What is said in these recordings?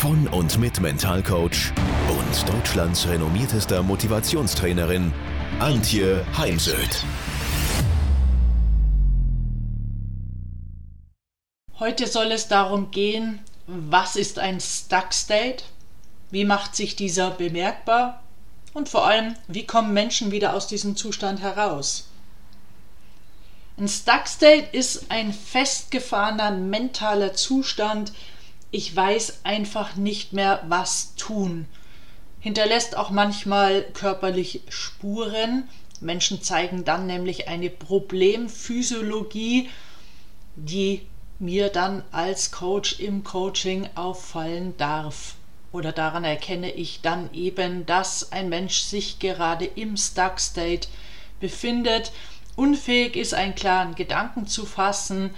von und mit Mentalcoach und Deutschlands renommiertester Motivationstrainerin Antje Heimsöth. Heute soll es darum gehen, was ist ein Stuck State? Wie macht sich dieser bemerkbar? Und vor allem, wie kommen Menschen wieder aus diesem Zustand heraus? Ein Stuck State ist ein festgefahrener mentaler Zustand. Ich weiß einfach nicht mehr, was tun. Hinterlässt auch manchmal körperlich Spuren. Menschen zeigen dann nämlich eine Problemphysiologie, die mir dann als Coach im Coaching auffallen darf. Oder daran erkenne ich dann eben, dass ein Mensch sich gerade im Stuck State befindet unfähig ist, einen klaren Gedanken zu fassen,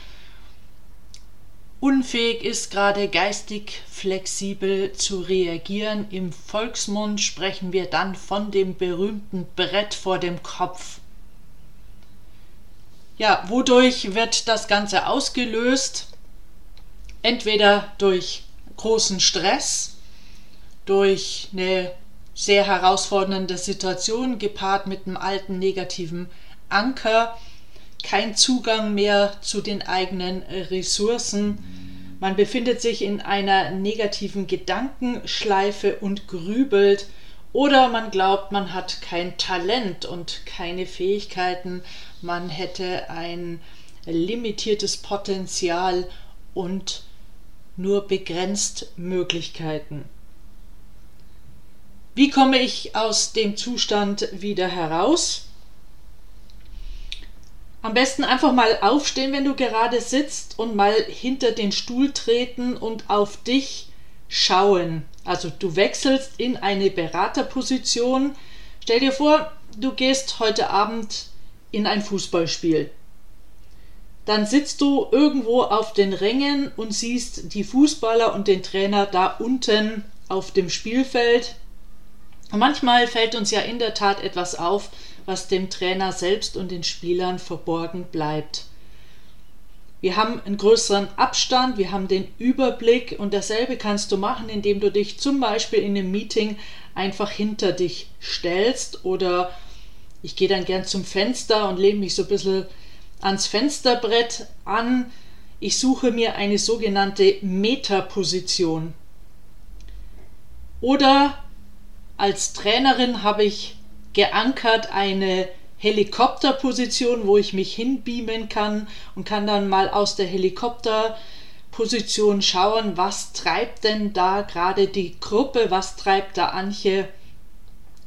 unfähig ist, gerade geistig flexibel zu reagieren. Im Volksmund sprechen wir dann von dem berühmten Brett vor dem Kopf. Ja, wodurch wird das Ganze ausgelöst? Entweder durch großen Stress, durch eine sehr herausfordernde Situation gepaart mit einem alten negativen Anker, kein Zugang mehr zu den eigenen Ressourcen. Man befindet sich in einer negativen Gedankenschleife und grübelt oder man glaubt, man hat kein Talent und keine Fähigkeiten, man hätte ein limitiertes Potenzial und nur begrenzt Möglichkeiten. Wie komme ich aus dem Zustand wieder heraus? Am besten einfach mal aufstehen, wenn du gerade sitzt und mal hinter den Stuhl treten und auf dich schauen. Also du wechselst in eine Beraterposition. Stell dir vor, du gehst heute Abend in ein Fußballspiel. Dann sitzt du irgendwo auf den Rängen und siehst die Fußballer und den Trainer da unten auf dem Spielfeld. Und manchmal fällt uns ja in der Tat etwas auf, was dem Trainer selbst und den Spielern verborgen bleibt. Wir haben einen größeren Abstand, wir haben den Überblick und dasselbe kannst du machen, indem du dich zum Beispiel in einem Meeting einfach hinter dich stellst oder ich gehe dann gern zum Fenster und lehne mich so ein bisschen ans Fensterbrett an. Ich suche mir eine sogenannte Metaposition. Oder als Trainerin habe ich geankert eine Helikopterposition, wo ich mich hinbeamen kann und kann dann mal aus der Helikopterposition schauen, was treibt denn da gerade die Gruppe, was treibt da Anche,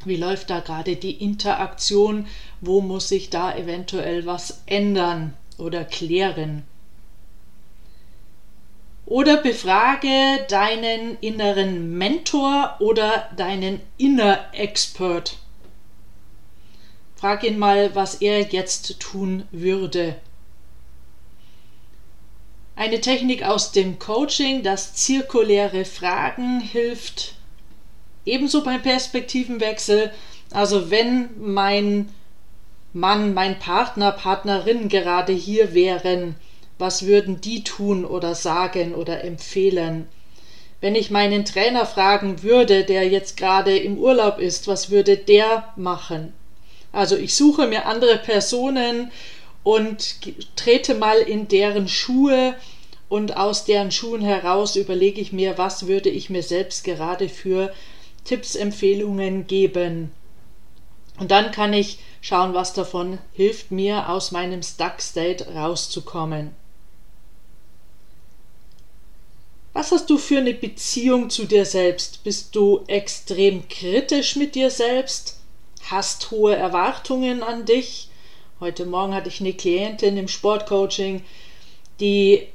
wie läuft da gerade die Interaktion, wo muss sich da eventuell was ändern oder klären. Oder befrage deinen inneren Mentor oder deinen Inner Expert. Frag ihn mal, was er jetzt tun würde. Eine Technik aus dem Coaching, das zirkuläre Fragen hilft ebenso beim Perspektivenwechsel. Also wenn mein Mann, mein Partner, Partnerin gerade hier wären, was würden die tun oder sagen oder empfehlen? Wenn ich meinen Trainer fragen würde, der jetzt gerade im Urlaub ist, was würde der machen? Also ich suche mir andere Personen und trete mal in deren Schuhe und aus deren Schuhen heraus überlege ich mir, was würde ich mir selbst gerade für Tipps, Empfehlungen geben. Und dann kann ich schauen, was davon hilft mir, aus meinem Stuck State rauszukommen. Was hast du für eine Beziehung zu dir selbst? Bist du extrem kritisch mit dir selbst? Hast hohe Erwartungen an dich. Heute Morgen hatte ich eine Klientin im Sportcoaching, die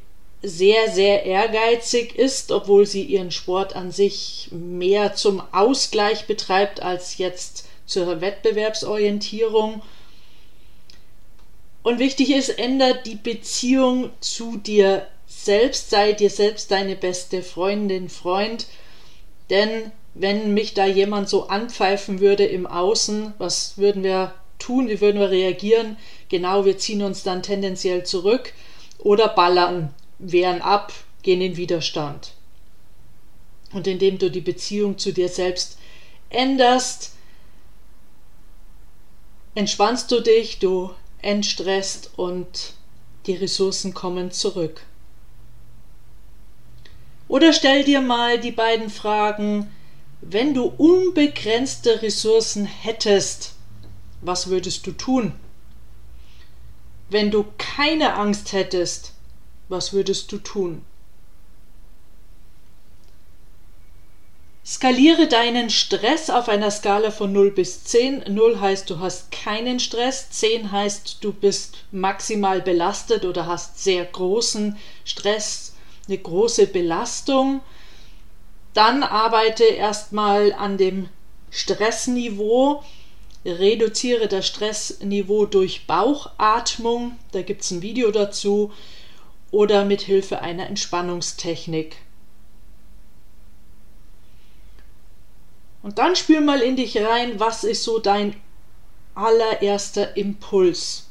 sehr, sehr ehrgeizig ist, obwohl sie ihren Sport an sich mehr zum Ausgleich betreibt als jetzt zur Wettbewerbsorientierung. Und wichtig ist, ändert die Beziehung zu dir selbst, sei dir selbst deine beste Freundin, Freund. Denn wenn mich da jemand so anpfeifen würde im Außen, was würden wir tun? Wie würden wir reagieren? Genau, wir ziehen uns dann tendenziell zurück oder ballern, wehren ab, gehen in Widerstand. Und indem du die Beziehung zu dir selbst änderst, entspannst du dich, du entstresst und die Ressourcen kommen zurück. Oder stell dir mal die beiden Fragen, wenn du unbegrenzte Ressourcen hättest, was würdest du tun? Wenn du keine Angst hättest, was würdest du tun? Skaliere deinen Stress auf einer Skala von 0 bis 10. 0 heißt, du hast keinen Stress, 10 heißt, du bist maximal belastet oder hast sehr großen Stress, eine große Belastung. Dann arbeite erstmal an dem Stressniveau. Reduziere das Stressniveau durch Bauchatmung. Da gibt es ein Video dazu. Oder mit Hilfe einer Entspannungstechnik. Und dann spür mal in dich rein, was ist so dein allererster Impuls.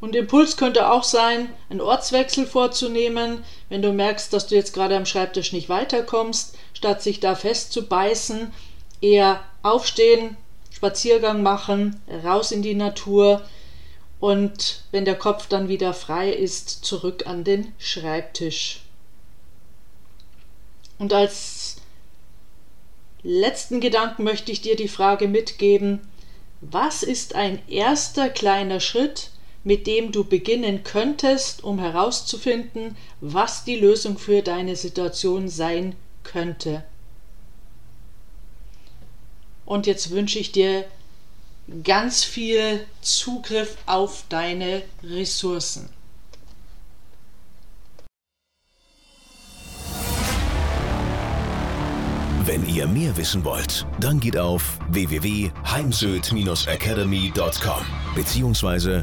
Und Impuls könnte auch sein, einen Ortswechsel vorzunehmen, wenn du merkst, dass du jetzt gerade am Schreibtisch nicht weiterkommst, statt sich da festzubeißen, eher aufstehen, Spaziergang machen, raus in die Natur und wenn der Kopf dann wieder frei ist, zurück an den Schreibtisch. Und als letzten Gedanken möchte ich dir die Frage mitgeben, was ist ein erster kleiner Schritt, mit dem du beginnen könntest, um herauszufinden, was die Lösung für deine Situation sein könnte. Und jetzt wünsche ich dir ganz viel Zugriff auf deine Ressourcen. Wenn ihr mehr wissen wollt, dann geht auf www.heimsöd-academy.com bzw.